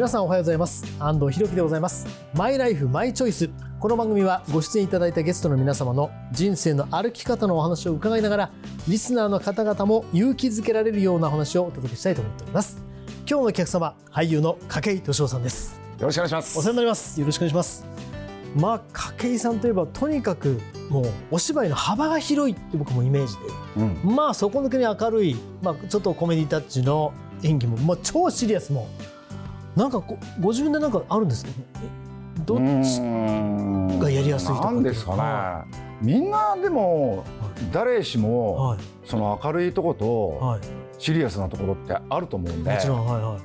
皆さんおはようございます。安藤博樹でございます。マイライフマイチョイスこの番組はご出演いただいたゲストの皆様の人生の歩き方のお話を伺いながらリスナーの方々も勇気づけられるようなお話をお届けしたいと思っております。今日のお客様俳優の筧敏夫さんです。よろしくお願いします。お世話になります。よろしくお願いします。まあ筧さんといえばとにかくもうお芝居の幅が広いって僕もイメージで、うん、まあ底抜けに明るい、まあ、ちょっとコメディタッチの演技も、まあ、超シリアスもなんかご自分でなんかあるんですか？どっちがやりやすいとか？なんですかね、はい、みんなでも誰しも、はい、その明るいとこと、はい、シリアスなところってあると思うんで。もちろん、はいはい、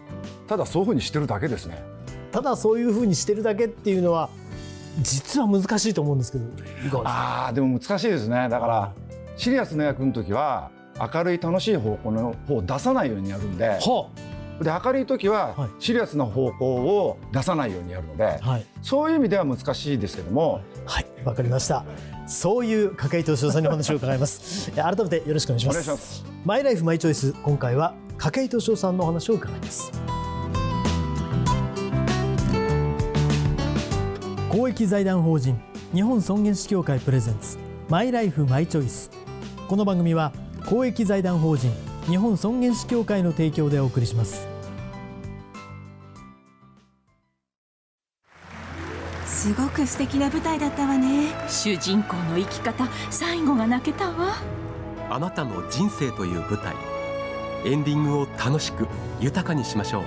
ただそういうふうにしてるだけですね。ただそういうふうにしてるだけっていうのは実は難しいと思うんですけどああでも難しいですね。だからシリアスな役の時は明るい楽しい方向の方を出さないようにやるんで、はあで明るい時はシリアスな方向を出さないようにやるので、はい、そういう意味では難しいですけどもはい。わかりました。そういう筧敏夫さんにお話を伺います。改めてよろしくお願いします。マイライフマイチョイス今回は筧敏夫さんのお話を伺います。公益財団法人日本尊厳死協会プレゼンツマイライフマイチョイス。この番組は公益財団法人日本尊厳死協会の提供でお送りします。すごく素敵な舞台だったわね。主人公の生き方最後が泣けたわ。あなたの人生という舞台。エンディングを楽しく豊かにしましょう。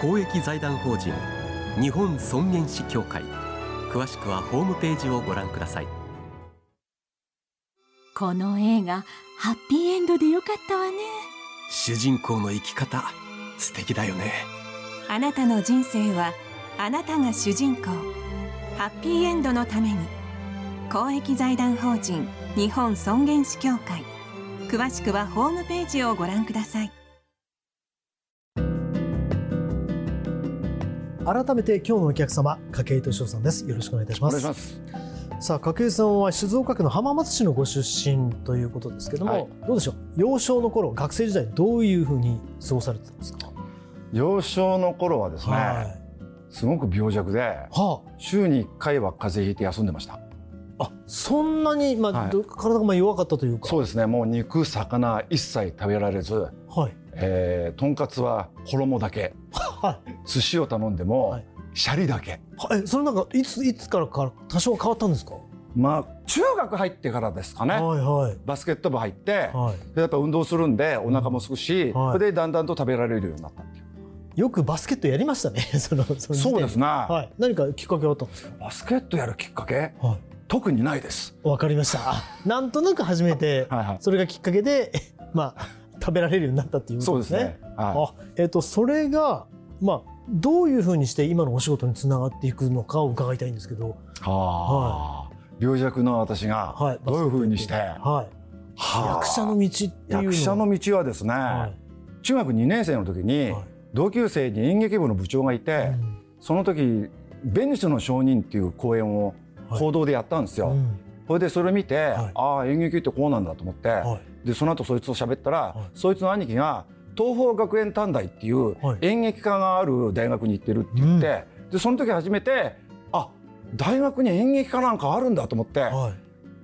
公益財団法人日本尊厳死協会。詳しくはホームページをご覧くださいこの映画ハッピーエンドでよかったわね。主人公の生き方素敵だよね。あなたの人生はあなたが主人公。ハッピーエンドのために公益財団法人日本尊厳死協会。詳しくはホームページをご覧ください。改めて今日のお客様筧敏夫さんです。よろしくお願いいたします。お願いしますさあ筧さんは静岡県の浜松市のご出身ということですけども、はい、どうでしょう？幼少の頃学生時代どういうふうに過ごされてたんですか？幼少の頃はですね、はい、すごく病弱で、はあ、週に1回は風邪ひいて休んでました。あそんなに、まあ、はい、体がまあ弱かったというか。そうですね。もう肉魚一切食べられず、はい。えー、とんかつは衣だけ、はい、寿司を頼んでも、はいシャリだけ。えそれなんかいついつからか多少変わったんですか？まあ中学入ってからですかね、はいはい、バスケット部入って、はい、やっぱ運動するんでお腹もすくし、はい、それでだんだんと食べられるようになったっていう。よくバスケットやりましたね。そのそそうですね、はい、何かきっかけあったんですか？バスケットやるきっかけ、はい、特にないです。わかりました。なんとなく始めて はい、それがきっかけで まあ食べられるようになったっていうことですね。そうですね、はい、あえっ、ー、とそれがまあどういうふうにして今のお仕事につながっていくのかを伺いたいんですけど。はあ、病弱の私がどういうふうにして、はい。はあ、役者の道っていう役者の道はですね、はい、中学2年生の時に同級生に演劇部の部長がいて、その時「ベニスの証人」っていう公演を報道でやったんですよ。それでそれ見て、ああ演劇ってこうなんだと思って、でその後そいつと喋ったら、そいつの兄貴が「東邦学園短大っていう演劇科がある大学に行ってるって言って、でその時初めてあ大学に演劇科なんかあるんだと思って、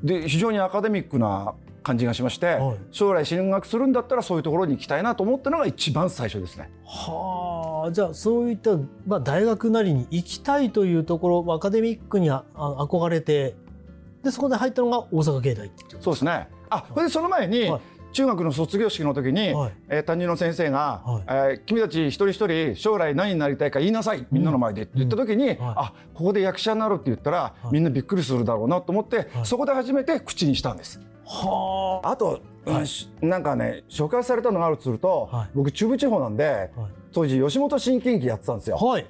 で非常にアカデミックな感じがしまして、将来進学するんだったらそういうところに行きたいなと思ったのが一番最初ですね。はあ。じゃあそういった、まあ、大学なりに行きたいというところアカデミックにあ憧れてでそこで入ったのが大阪芸大そうですね。あそれでその前に、はい中学の卒業式の時に、はい、えー、担任の先生が、はい、えー、君たち一人一人将来何になりたいか言いなさいみんなの前でって言った時に、うん、あここで役者になるって言ったら、みんなびっくりするだろうなと思って、そこで初めて口にしたんです。はあ。と、はい、なんかね紹介されたのがあるとすると、僕中部地方なんで、当時吉本新喜劇やってたんですよ。はい。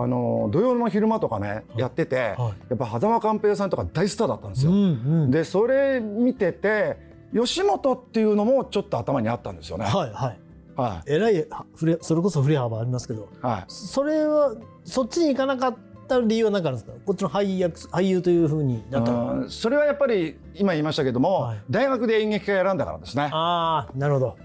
あの土曜の昼間とかね、はい、やってて、はい、やっぱ狭間寛平さんとか大スターだったんですよ。うんうん、でそれ見てて吉本っていうのもちょっと頭にあったんですよね。はいはい。はい、えらいそれこそ振れ幅ありますけど、はい、それはそっちに行かなかった理由は何かあるんですか？こっちの俳優俳優というふうになったそれはやっぱり今言いましたけども、はい、大学で演劇科選んだからですね。ああなるほど。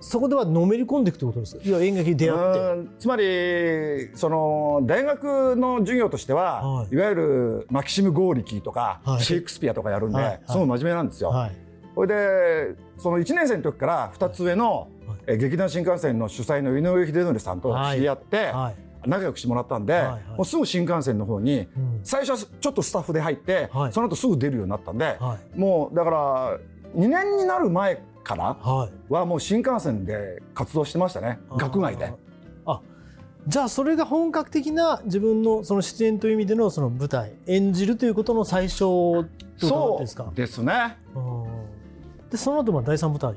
そこではのめり込んでいくってことですか？いや演劇に出会って。つまりその大学の授業としては、はい、いわゆるマキシム・ゴーリキーとか、はい、シェイクスピアとかやるんで、はい、すごい真面目なんですよ。はい、それでその1年生の時から2つ上の、はい、劇団新幹線の主催の井上秀則さんと知り合って、仲良くしてもらったんで、はいはい、もうすぐ新幹線の方に、うん、最初はちょっとスタッフで入って、はい、その後すぐ出るようになったんで、はい、もうだから2年になる前からはもう新幹線で活動してましたね、学外で。あじゃあそれが本格的な自分のその出演という意味でのその舞台演じるということの最初そうですか？ですね。でその後は第三舞台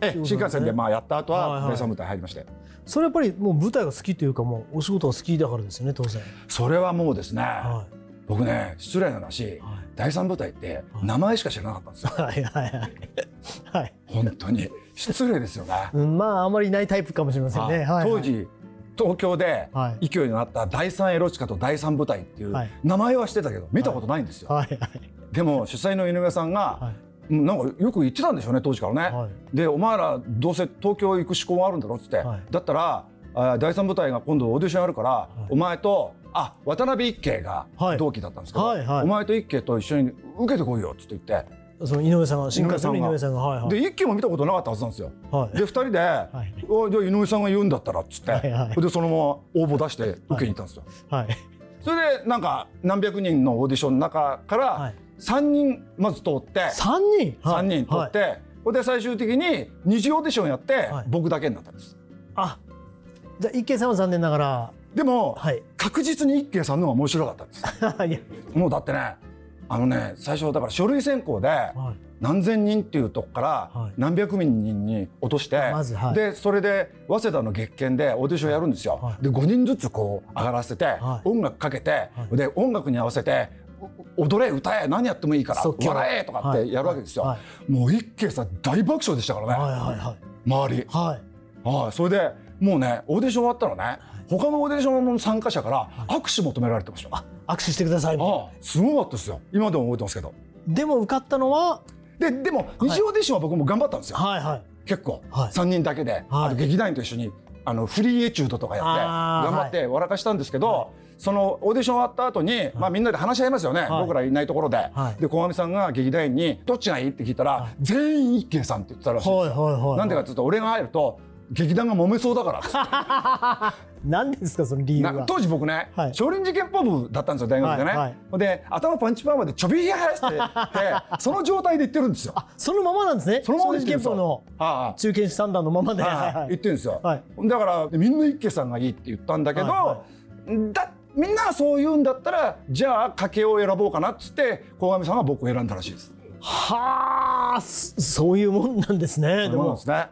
え新幹線でまあやった後は第三舞台入りまして、それやっぱりもう舞台が好きというかもうお仕事が好きだからですよね当然それはもうですね、僕ね失礼な話、第三舞台って名前しか知らなかったんですよ。はいはいはい。はい。本当に失礼ですよね。うん、まああまりいないタイプかもしれませんね。はい、当時東京で勢いのあった第三エロチカと第三舞台っていう名前はしてたけど見たことないんですよ。はいはい、でも主催の井上さんが、なんかよく言ってたんでしょうね当時からね。はい、でお前らどうせ東京行く志向があるんだろっつって、はい、だったら第三舞台が今度オーディションあるから、はい、お前とあ渡辺一慶が同期だったんですけど、はいはい。はい、お前と一慶と一緒に受けてこいよっつって言って。その井上さんが新幹線の井上さんが、はいはい、で一期も見たことなかったはずなんですよ。はい、で二人で、はい、おじゃ井上さんが言うんだったらっつって、はいはい、でそのまま応募出して受けに行ったんですよ。はい、それでなんか何百人のオーディションの中から三人まず通って三人？三人通って、はい、で最終的に二次オーディションやって、僕だけになったんです。あじゃあ一慶さんは残念ながらでも、はい、確実に一慶さんの方が面白かったんです。もうだってねあのね最初だから書類選考で何千人っていうとこから何百人に落として、はい、でそれで早稲田の月見でオーディションやるんですよ。はい、で5人ずつこう上がらせて、音楽かけて、で音楽に合わせて踊れ歌え何やってもいいから笑えとかってやるわけですよ。もう一慶さん大爆笑でしたからね、はいはいはい、周り。はい、はい、それでもうねオーディション終わったのね。他のオーディションの参加者から握手求められてました、あ握手してください。あすごかったですよ。今でも覚えてますけど。でも受かったのは？ででも二次オーディションは僕も頑張ったんですよ、はいはい、結構、はい、3人だけで、はい、あと劇団員と一緒にあのフリーエチュードとかやって頑張って笑かしたんですけど、はい、そのオーディション終わった後に、まあみんなで話し合いますよね、僕らいないところで、で小上さんが劇団員に「どっちがいい?」って聞いたら、全員一慶さんって言ってたらしいんですよ。なんでかっていうと俺が入ると劇団が揉めそうだから何 ですかその理由は？当時僕ね、はい、少林寺拳法部だったんですよ大学でね、はいはい、で頭パンチパーマでちょびひやしてて その状態で言ってるんですよ。そのままなんですね？そのままで拳法の。中堅三段のままで、言ってるんですよ、だからみんな一家さんがいいって言ったんだけど、だみんながそう言うんだったらじゃあ家計を選ぼうかなっつって小上さんが僕を選んだらしいです。はあそういうもんなんですね。でもですね。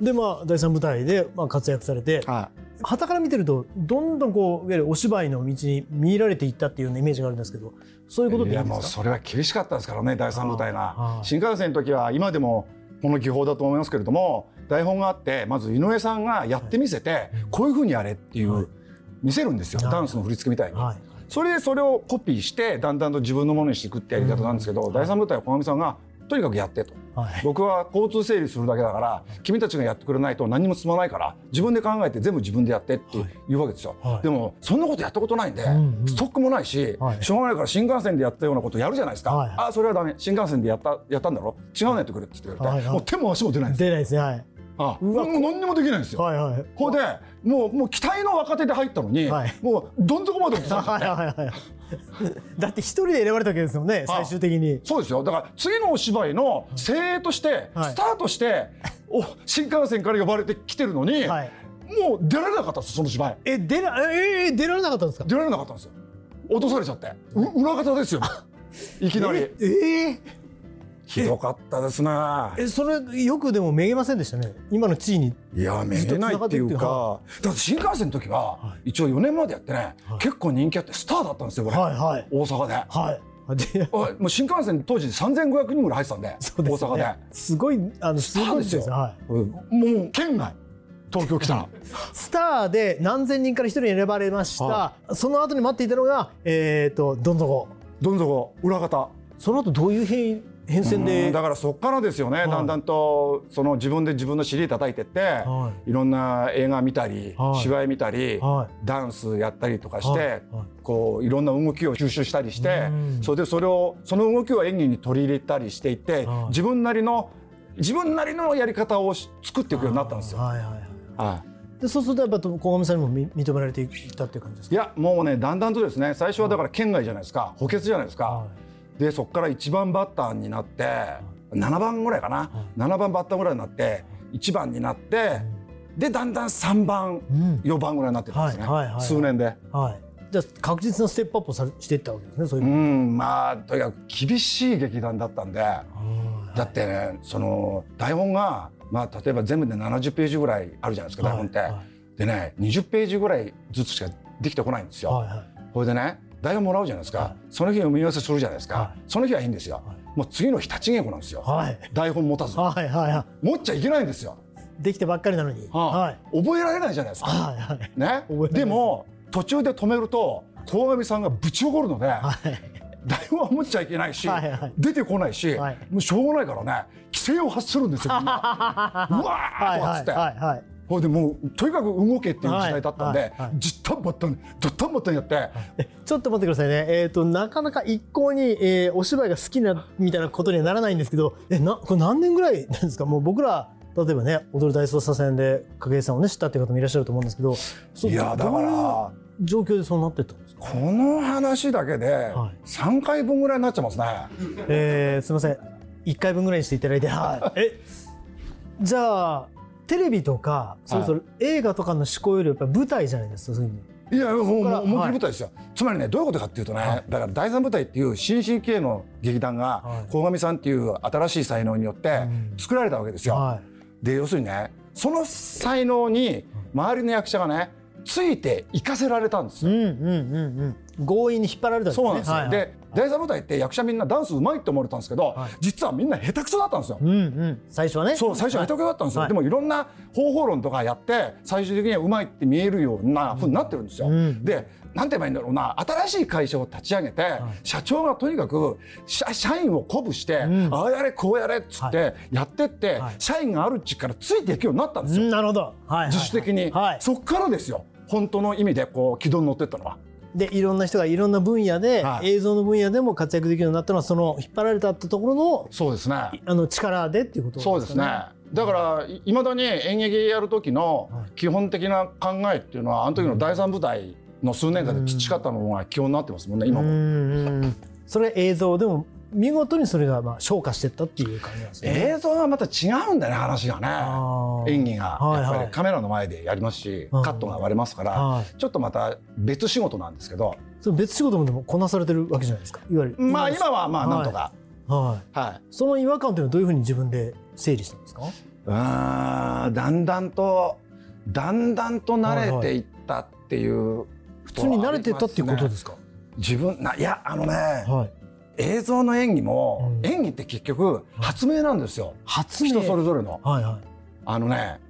でまあ第三舞台でまあ活躍されて、はい、旗から見てるとどんどんこういわゆるお芝居の道に見入られていったっていうイメージがあるんですけどそういうことでいいいやもうそれは厳しかったですからね第三舞台が。新幹線の時は今でもこの技法だと思いますけれども台本があってまず井上さんがやってみせて、はい、こういうふうにやれっていう、はい、見せるんですよ、ダンスの振り付けみたいに。それでそれをコピーしてだんだんと自分のものにしていくってやり方なんですけど、第三舞台は小上さんがとにかくやってと、はい、僕は交通整理するだけだから君たちがやってくれないと何も進まないから自分で考えて全部自分でやってって言うわけですよ、はい、でもそんなことやったことないんで、うんうん、ストックもないし、はい、しょうがないから新幹線でやったようなことやるじゃないですか、はい、あそれはダメ。新幹線でやったやったんだろ？違うのやってくれって言ってれて、もう手も足も出ないんです出ないですね。はいあうわもう何にもできないんですよ。はいはい、ほんでもうもう期待の若手で入ったのに、はい、もうどん底まで落とされて、はいはいはいだって一人で選ばれたわけですよね最終的に。そうですよ。だから次のお芝居の精鋭としてスタートして、お新幹線から呼ばれてきてるのに、もう出られなかったんですその芝居。え出らえー、出られなかったんですか？出られなかったんですよ。落とされちゃって。裏方ですよ。いきなり。ええー？ひどかったですね。えそれよくでもめげませんでしたね。今の地位に。いやめげないっていうかだって新幹線の時は一応4年までやってね、はい、結構人気あってスターだったんですよこれ、はいはい、大阪で。はい。もう新幹線当時3500人ぐらい入ってたんで、ね、大阪で。すごいあのスターですよ、はい、もう県外東京来たら。スターで何千人から一人選ばれました、はその後に待っていたのがえっ、ー、とどん底。どん底裏方。その後どういう変変遷で。だからそっからですよね、はい、だんだんとその自分で自分の尻叩いてって、はい、いろんな映画見たり、はい、芝居見たり、はい、ダンスやったりとかして、こういろんな動きを吸収したりして、それでそれをその動きを演技に取り入れたりしていって、自分なりの自分なりのやり方を作っていくようになったんですよ。はいはいはいでそうするとやっぱ小上さんにも認められていったっていう感じですか？いやもうねだんだんとですね最初はだから県外じゃないですか。補欠じゃないですか、はい、でそこから1番バッターになって、はい、7番ぐらいかな、はい、7番バッターぐらいになって1番になって、うん、でだんだん3番、うん、4番ぐらいになってたんですね、はいはい、数年で。はい。じゃあ確実なステップアップをさしていったわけですねそういううんまあとにかく厳しい劇団だったんで、だってねその台本がまあ、例えば全部で70ページぐらいあるじゃないですか台本って。はいはい、でね20ページぐらいずつしかできてこないんですよ。はいはい、これでね台本もらうじゃないですか、はい、その日読み合わせするじゃないですか、はい、その日はいいんですよ、はい、もう次の日立ち稽古なんですよ、台本持たず、はいはいはい、持っちゃいけないんですよ。できてばっかりなのに、はい、覚えられないじゃないですか、はいはい、ね？でも途中で止めると鴻上さんがぶち怒るので、はい。台本は持っちゃいけないし、はいはい、出てこないし、はい、もうしょうがないからね。規制を発するんですよ うわーとかっつって。はいはいほいでもうとにかく動けっていう時代だったんで、じったんばったんどったんばったんやって、ちょっと待ってくださいね、えーと、なかなか一向に、えー、お芝居が好きなみたいなことにはならないんですけどえなこれ何年ぐらいなんですか？もう僕ら例えばね踊る大捜査線で景井さんをね知ったっていう方もいらっしゃると思うんですけどいやだから状況でそうなってたんですこの話だけで3回分ぐらいになっちゃいますね。はい、えー、すみません。1回分ぐらいにしていただいて、はい、えじゃあテレビとかそれぞれ映画とかの思考よりやっぱ舞台じゃないですかそういういやもう思い。っきり舞台ですよ、はい、つまりねどういうことかっていうとね、はい、だから第三舞台っていう新進気鋭の劇団が鴻、上さんっていう新しい才能によって作られたわけですよ。はい、で要するにねその才能に周りの役者がねついて行かせられたんですよ。うんうんうんうん、強引に引っ張られたんですね。そうなんですよ。はいはい、で第三舞台って役者みんなダンスうまいって思われたんですけど、はい、実はみんな下手くそだったんですよ。うんうん、最初はね。そう最初は下手くそだったんですよ。はい、でもいろんな方法論とかやって最終的にはうまいって見えるようなふうになってるんですよ。うん、でなんて言えばいいんだろうな新しい会社を立ち上げて、はい、社長がとにかく社員を鼓舞して、うん、ああやれこうやれっつってやってって、はい、社員があるっちからついていくようになったんですよ。なるほど、はい、自主的に、そっからですよ。本当の意味でこう軌道に乗ってったのは。でいろんな人がいろんな分野で、はい、映像の分野でも活躍できるようになったのはその引っ張られたってところのそうですね。あの力でっていうことですね。そうですね。だからいまだに演劇やる時の基本的な考えっていうのはあの時の第三舞台の数年間で培ったのが基本になってますもんね今も。それ映像でも見事にそれがまあ昇華していったっていう感じなんですね。映像はまた違うんだよね話がね。演技が。やっぱりカメラの前でやりますし、カットが割れますから、ちょっとまた別仕事なんですけど。その別仕事もでもこなされてるわけじゃないですかいわゆる。まあ今はまあなんとか、はい、はい、その違和感というのはどういうふうに自分で整理したんですか？うんだんだんとだんだんと慣れていったっていう、はいはい、普通に慣れてたっていうことですか？自分ないやあのね、はい映像の演技も、うん、演技って結局発明なんですよ、発明。人それぞれの。はいはい、あのね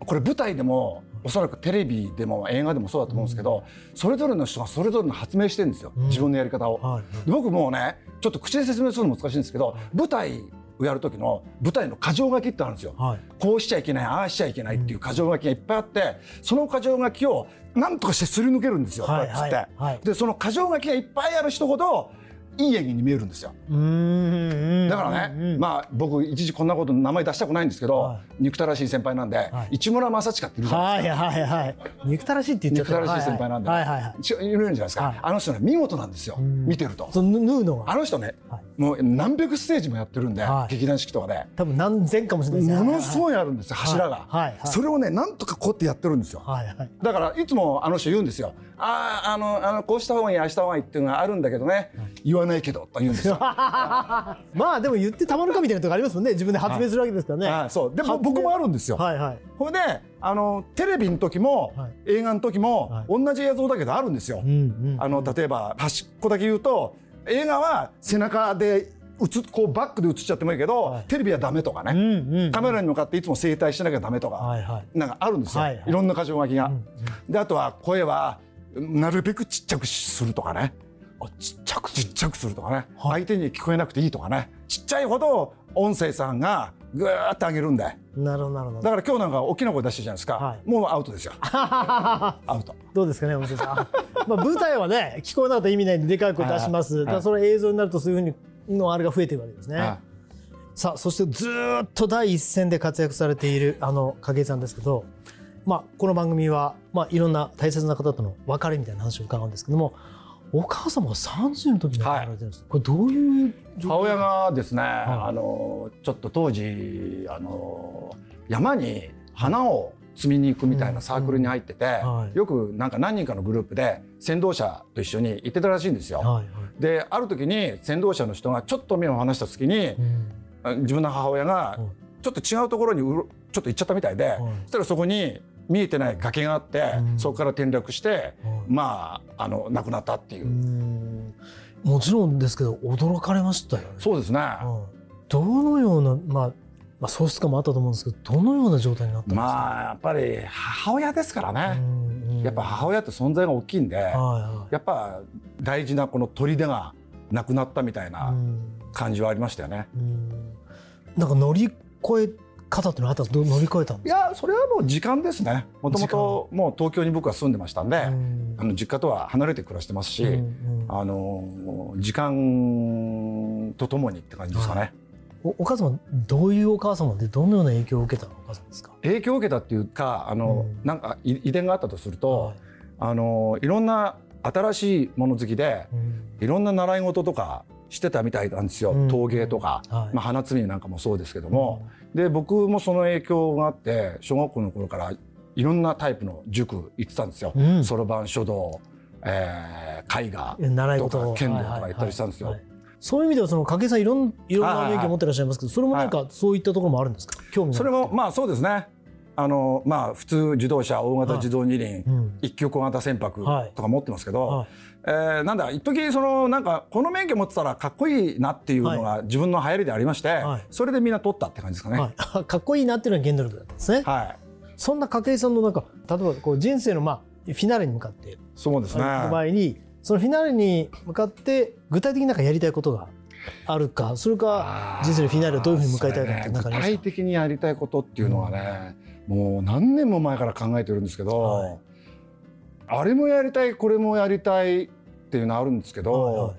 これ舞台でもおそらくテレビでも映画でもそうだと思うんですけど、うん、それぞれの人がそれぞれの発明してるんですよ、うん、自分のやり方を。はいはい、僕もねちょっと口で説明するの難しいんですけど舞台をやる時の舞台の箇条書きってあるんですよ、はい、こうしちゃいけないああしちゃいけないっていう箇条書きがいっぱいあってその箇条書きを何とかしてすり抜けるんですよ、はい、こうやって、はい、でその箇条書きがいっぱいある人ほどいい演技に見えるんですよ。だからね、まあ僕一時こんなこと名前出したくないんですけど、はい、憎たらしい先輩なんで、はい、市村正親っているじゃないですか。はいはいはい。憎たらしいって言っちゃった。憎たらしい先輩なんで、はいはいはい、いるんじゃないですか。はい、あの人ね見事なんですよ。見てると。その縫うのあの人ね、はい、もう何百ステージもやってるんで、はい、劇団四季とかで。多分何千かもしれないですね。ものすごいあるんですよ柱が。はいはい、それをねなんとかこうやってやってるんですよ。はいはい、だからいつもあの人言うんですよ。あああのあのこうした方がいいああした方がいいっていうのがあるんだけどね、言わないけどと言うんですよ。まあでも言ってたまるかみたいなとこありますもんね自分で発明するわけですからね。はい、そうでも僕もあるんですよ。はいはい、ほいであのテレビの時も、はい、映画の時も、はい、同じ映像だけどあるんですよ。うんうん、あの例えば端っこだけ言うと映画は背中で映こうバックで映っちゃってもいいけど、はい、テレビはダメとかね、うんうん、カメラに向かっていつも整体しなきゃダメとか、はいはい、なんかあるんですよ、はいはい、いろんな箇条書きが。うんうん、であとは声はなるべくちっちゃくするとかね。あちっちゃくちっちゃくするとかね、はい、相手に聞こえなくていいとかね。ちっちゃいほど音声さんがぐーっと上げるんでなるほどなるほど。だから今日なんか大きな声出してるじゃないですか、はい、もうアウトですよ。アウト。どうですかね音声さん。まあ舞台はね聞こえなかったら意味ないんででかい声出します、はい、だからそれ映像になるとそういうふうにのあれが増えてるわけですね、はい。さあそしてずっと第一線で活躍されているあの景井さんですけど、まあ、この番組は、まあ、いろんな大切な方との別れみたいな話を伺うんですけどもお母様が30の時に亡くなられてるんです、はい、これどういう母親がですね、はい、あのちょっと当時あの山に花を摘みに行くみたいなサークルに入ってて、うんはい、よくなんか何人かのグループで先導者と一緒に行ってたらしいんですよ。はいはい、である時に先導者の人がちょっと目を離した時に、うん。自分の母親がちょっと違うところにちょっと行っちゃったみたいで、そしたらそこに見えてない崖があって、そこから転落して、まああの亡くなったっていう。もちろんですけど驚かれましたよね。そうですね。どのようなまあまあ、喪失感もあったと思うんですけどどのような状態になったんですか？まあやっぱり母親ですからね、やっぱ母親って存在が大きいんで、はいはい、やっぱ大事なこの砦がなくなったみたいな感じはありましたよね。なんか乗り越え方ってのはあった乗り越えたんいやそれはもう時間ですね。もともともう東京に僕は住んでましたんで、ん、あの実家とは離れて暮らしてますし、うんうん、あの時間とともにって感じですかね。おお母様どういうお母様でどのような影響を受けたお母様ですか？影響を受けたっていうかあの、うん、なんか遺伝があったとすると、はい、あのいろんな新しいもの好きで、うん、いろんな習い事とかしてたみたいなんですよ、うん、陶芸とか、はい、まあ、花摘みなんかもそうですけども、うん、で僕もその影響があって小学校の頃からいろんなタイプの塾行ってたんですよ。そろばん書道、えー、絵画とか剣道とか行ったりしたんですよ。はい。はいはいそういう意味ではその掛さんいろんいろんな免許持ってらっしゃいますけどそれもなんかそういったところもあるんですか？興味それもまあそうですねあのまあ普通自動車大型自動二輪、一級小型船舶とか持ってますけど、はい、えー、なんだ一時そのなんかこの免許持ってたらかっこいいなっていうのが自分の流行りでありまして、はい、それでみんな取ったって感じですかね、はい、かっこいいなっていうのが原動力だったんですね。はい、そんな筧さんのなんか例えばこう人生のまあフィナーレに向かってそうですね。場合にそのフィナーレに向かって具体的になんかやりたいことがあるかそれか人生のフィナーレをどういうふうに迎えたいかって具体的にやりたいことっていうのはね、うん、もう何年も前から考えてるんですけど、はい、あれもやりたいこれもやりたいっていうのあるんですけど、はいはい、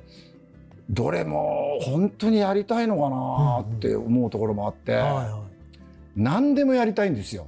どれも本当にやりたいのかなって思うところもあって、何でもやりたいんですよ。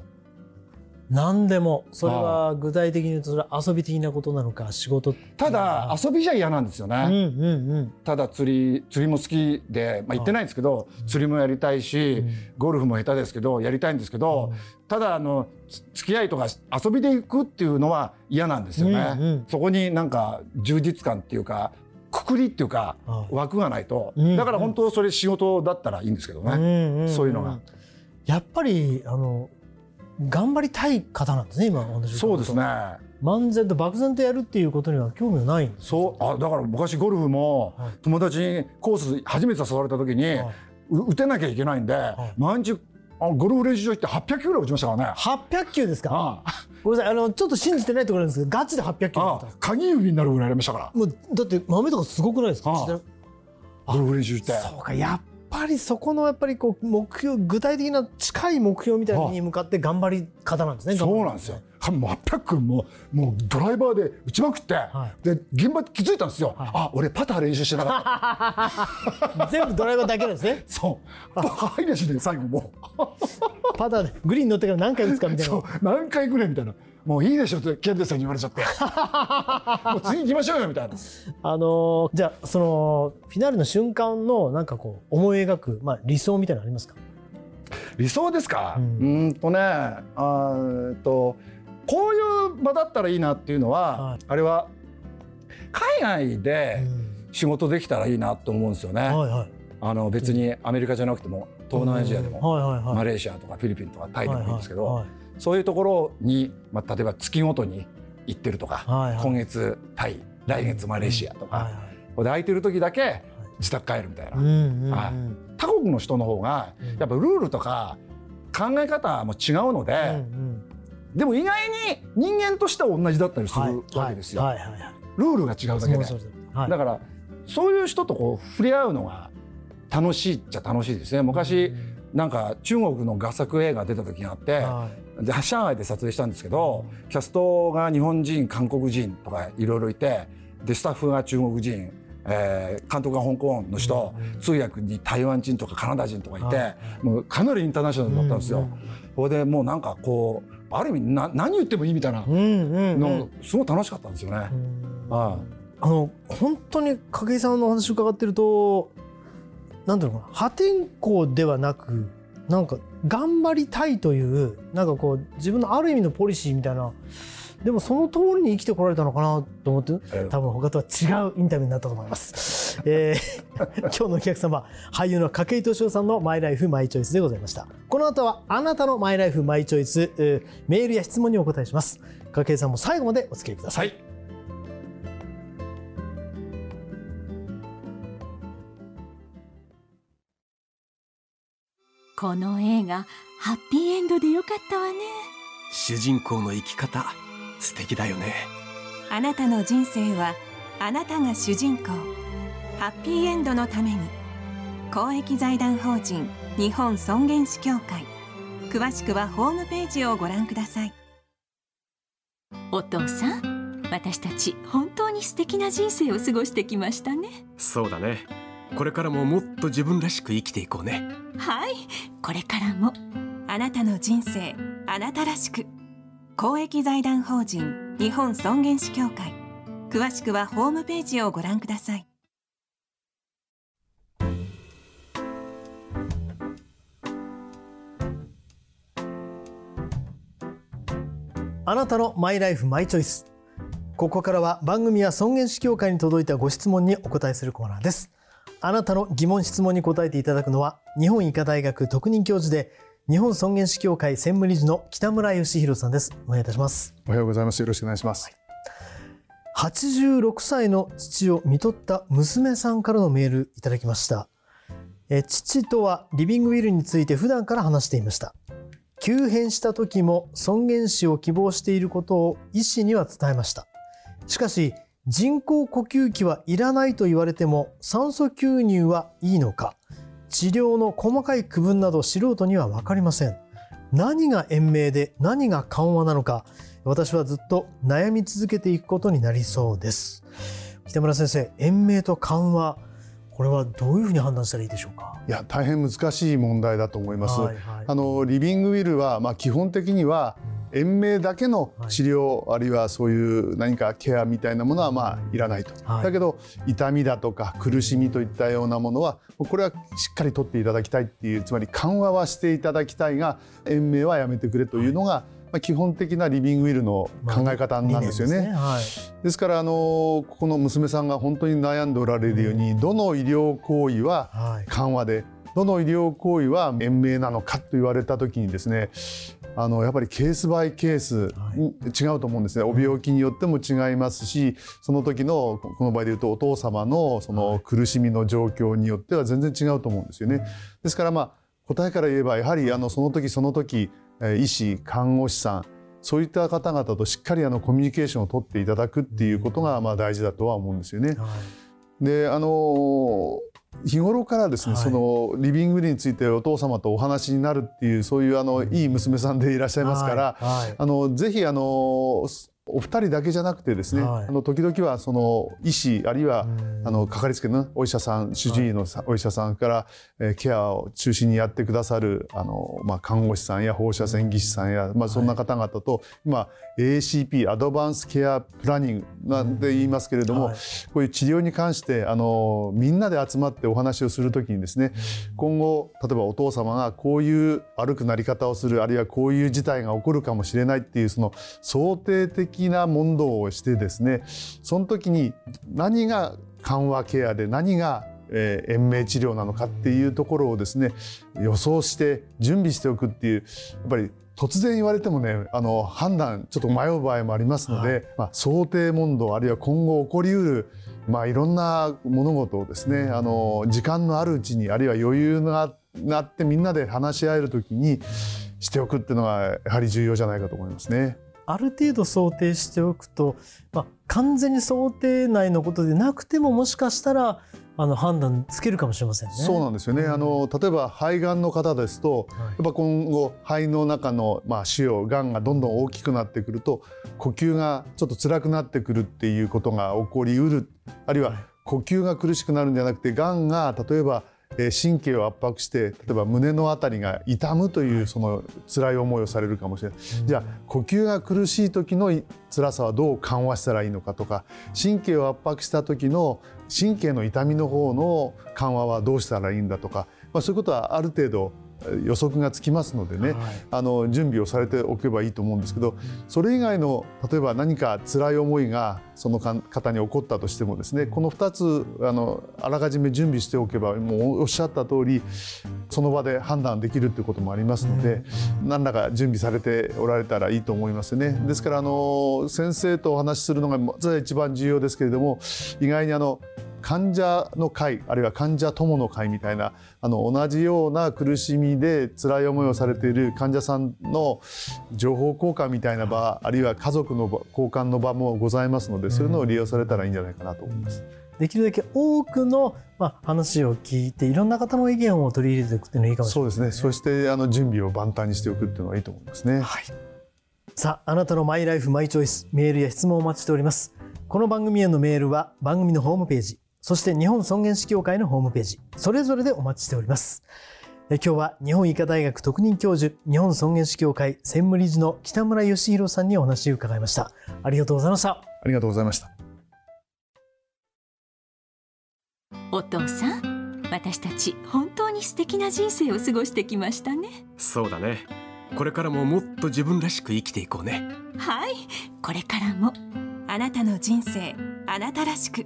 何でもそれは具体的に言うとそれは遊び的なことなのか仕事ただ遊びじゃ嫌なんですよね、うんうんうん、ただ釣り釣りも好きで、まあ、行ってないんですけど、釣りもやりたいし、ゴルフも下手ですけどやりたいんですけど、ただあの付き合いとか遊びで行くっていうのは嫌なんですよね、うんうん、そこになんか充実感っていうかくくりっていうか枠がないと、だから本当それ仕事だったらいいんですけどね、うんうん、そういうのが。やっぱりあの頑張りたい方なんですね今そうですね。漫然と漠然とやるっていうことには興味はないそう。あだから昔ゴルフも友達にコース初めて誘われた時に、はい、打てなきゃいけないんで、はい、毎日あゴルフ練習場行って800球ぐらい打ちましたからね。800球ですか？ああ。ごめんなさい。あのちょっと信じてないところなんですけどガチで800球ああ。鍵指になるぐらいやりましたから。もうだって豆とかすごくないですか？ゴルフ練習して。そうかやっぱりそこのやっぱりこう目標具体的な近い目標みたいなに向かって頑張り方なんですね。そうなんですよ。もう800君ももうドライバーで打ちまくって、はい、で現場気づいたんですよ。はい、あ俺パター練習してなかった。全部ドライバーだけですね。そう。ハイレシで最後もう。パターでグリーン乗ってから何回打つかみたいな。何回ぐらいみたいな。もういいでしょってケンデさんに言われちゃって。もう次行きましょうよみたいな。あのー、じゃあそのフィナーレの瞬間のなんかこう思い描く、まあ、理想みたいなのありますか？理想ですか、うん、うんとねあとこういう場だったらいいなっていうのは、はい、あれは海外で仕事できたらいいなと思うんですよね。はいはい、あの別にアメリカじゃなくても東南アジアでも、マレーシアとかフィリピンとかタイでもいいんですけど、はいはいはいそういうところに、まあ、例えば月ごとに行ってるとか、はいはい、今月タイ来月マレーシアとか、うん。はいはい、で空いてる時だけ自宅帰るみたいな、はいはい、他国の人の方がやっぱルールとか考え方も違うので、うんうん、でも意外に人間としては同じだったりするわけですよ。ルールが違うだけで。はい、だからそういう人とこう触れ合うのが楽しいっちゃ楽しいですね。昔なんか中国の画作映画出た時があって、はい、で上海で撮影したんですけどキャストが日本人韓国人とかいろいろいてでスタッフが中国人えー、監督が香港の人、うん、通訳に台湾人とかカナダ人とかいて、もうかなりインターナショナルだったんですよ。それでもうなんかこうある意味な何言ってもいいみたいなのすごい楽しかったんですよね。あの本当に景井さんのお話伺ってるとなんていうのかな破天荒ではなくなんか頑張りたいというなんかこう自分のある意味のポリシーみたいな。でもその通りに生きてこられたのかなと思って多分他とは違うインタビューになったと思います、えー、今日のお客様俳優の筧敏夫さんのマイライフマイチョイスでございました。この後はあなたのマイライフマイチョイス、えー、メールや質問にお答えします。筧さんも最後までお付き合いください、はいこの映画ハッピーエンドでよかったわね。主人公の生き方素敵だよね。あなたの人生はあなたが主人公。ハッピーエンドのために公益財団法人日本尊厳死協会。詳しくはホームページをご覧ください。お父さん私たち本当に素敵な人生を過ごしてきましたね。そうだねこれからももっと自分らしく生きていこうね。はい。これからも。あなたの人生あなたらしく。公益財団法人日本尊厳死協会。詳しくはホームページをご覧ください。あなたのマイライフマイチョイス。ここからは番組や尊厳死協会に届いたご質問にお答えするコーナーですあなたの疑問質問に答えていただくのは日本医科大学特任教授で日本尊厳死協会専務理事の北村義弘さんです。お願いいたします。おはようございます。よろしくお願いします、はい、86歳の父を看取った娘さんからのメールいただきました。え父とはリビングウィルについて普段から話していました。急変した時も尊厳死を希望していることを医師には伝えました。しかし人工呼吸器はいらないと言われても酸素吸入はいいのか？治療の細かい区分など素人には分かりません。何が延命で何が緩和なのか？私はずっと悩み続けていくことになりそうです。北村先生延命と緩和これはどういうふうに判断したらいいでしょうか？いや大変難しい問題だと思います、はいはい、あのリビングウィルはまあ基本的には、うん延命だけの治療、はい、あるいはそういう何かケアみたいなものはまあいらないと、はい、だけど痛みだとか苦しみといったようなものはこれはしっかりとっていただきたいっていうつまり緩和はしていただきたいが延命はやめてくれというのが、はい。まあ、基本的なリビングウィルの考え方なんですよね。ですね。はい、ですからあのここの娘さんが本当に悩んでおられるように、どの医療行為は緩和で、どの医療行為は延命なのかと言われた時にですねあのやっぱりケースバイケース、違うと思うんですね。お病気によっても違いますしその時のこの場合でいうとお父様のその苦しみの状況によっては全然違うと思うんですよね。ですからまあ答えから言えばやはりあのその時その時医師看護師さんそういった方々としっかりあのコミュニケーションを取っていただくっていうことがまあ大事だとは思うんですよね。であの日頃からですね、はい、そのリビングについてお父様とお話になるっていうそういうあのいい娘さんでいらっしゃいますから、はい。はい、あのぜひあのお二人だけじゃなくてですね、はい、あの時々はその医師あるいはあのかかりつけのお医者さん主治医のお医者さんから、えケアを中心にやってくださるあの、まあ、看護師さんや放射線技師さんや、まあ、そんな方々と、今 ACP アドバンスケアプランニングなんて言いますけれども、こういう治療に関してあのみんなで集まってお話をする時にですね、今後例えばお父様がこういう歩くなり方をするあるいはこういう事態が起こるかもしれないっていうその想定的的な問答をしてですねその時に何が緩和ケアで何がえー、延命治療なのかっていうところをですね予想して準備しておくっていうやっぱり突然言われてもねあの判断ちょっと迷う場合もありますので、はい、まあ、想定問答あるいは今後起こりうるまあ、いろんな物事をですねあの時間のあるうちにあるいは余裕があってみんなで話し合える時にしておくっていうのがやはり重要じゃないかと思いますね。ある程度想定しておくと、まあ、完全に想定内のことでなくてももしかしたらあの判断つけるかもしれませんね。そうなんですよね。あの例えば肺がんの方ですと、はい、やっぱ今後肺の中のまあ腫瘍、がんがどんどん大きくなってくると呼吸がちょっと辛くなってくるっていうことが起こりうる、あるいは呼吸が苦しくなるんじゃなくて、がんが例えば神経を圧迫して例えば胸の辺りが痛むというその辛い思いをされるかもしれない、じゃあ呼吸が苦しい時の辛さはどう緩和したらいいのかとか神経を圧迫した時の神経の痛みの方の緩和はどうしたらいいんだとか、まあ、そういうことはある程度予測がつきますのでね、はい、あの準備をされておけばいいと思うんですけどそれ以外の例えば何か辛い思いがその方に起こったとしてもですねこの2つあのあらかじめ準備しておけばもうおっしゃった通りその場で判断できるということもありますので、何らか準備されておられたらいいと思いますね。ですからあの先生とお話しするのがまずは一番重要ですけれども意外にあの患者の会あるいは患者友の会みたいなあの同じような苦しみで辛い思いをされている患者さんの情報交換みたいな場あるいは家族の交換の場もございますのでそういうのを利用されたらいいんじゃないかなと思います。できるだけ多くの、まあ、話を聞いていろんな方の意見を取り入れていくっていうのがいいかもしれないですね。そうですねそしてあの準備を万端にしておくっていうのがいいと思いますね。はい、さああなたのマイライフマイチョイスメールや質問をお待ちしております。この番組へのメールは番組のホームページそして日本尊厳死協会のホームページ、それぞれでお待ちしております。今日は日本医科大学特任教授、日本尊厳死協会専務理事の北村義弘さんにお話を伺いました。ありがとうございました。ありがとうございました。お父さん、私たち本当に素敵な人生を過ごしてきましたね。そうだね。これからももっと自分らしく生きていこうね。はい、これからも。あなたの人生、あなたらしく。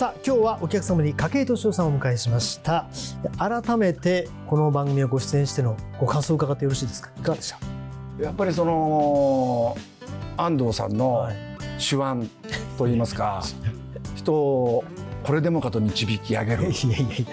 さあ今日はお客様に筧敏夫さんをお迎えしました。改めてこの番組をご出演してのご感想を伺ってよろしいですか？いかがでした？やっぱりその安藤さんの手腕といいますか、はい、人をこれでもかと導き上げる。いやいやい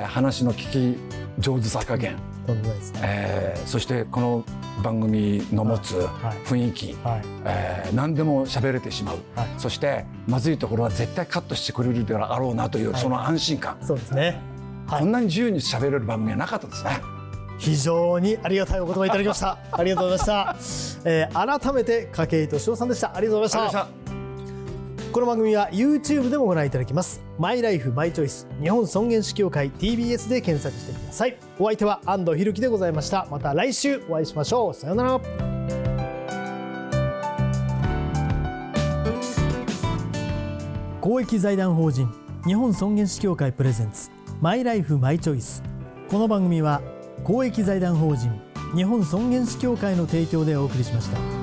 や。話の聞き上手さ加減。とんでもないですね、えー、そしてこの番組の持つ雰囲気、はい。えー、何でも喋れてしまう、はい、そしてまずいところは絶対カットしてくれるであろうなという、その安心感。そうですね、こんなに自由に喋れる番組はなかったですね。非常にありがたいお言葉いただきました。ありがとうございました。えー、改めて筧敏夫さんでした。ありがとうございました。この番組は YouTube でもご覧いただきます。マイライフマイチョイス日本尊厳死協会 TBS で検索してください。お相手は安藤博樹でございました。また来週お会いしましょう。さようなら。公益財団法人日本尊厳死協会プレゼンツ。マイライフマイチョイスこの番組は公益財団法人日本尊厳死協会の提供でお送りしました。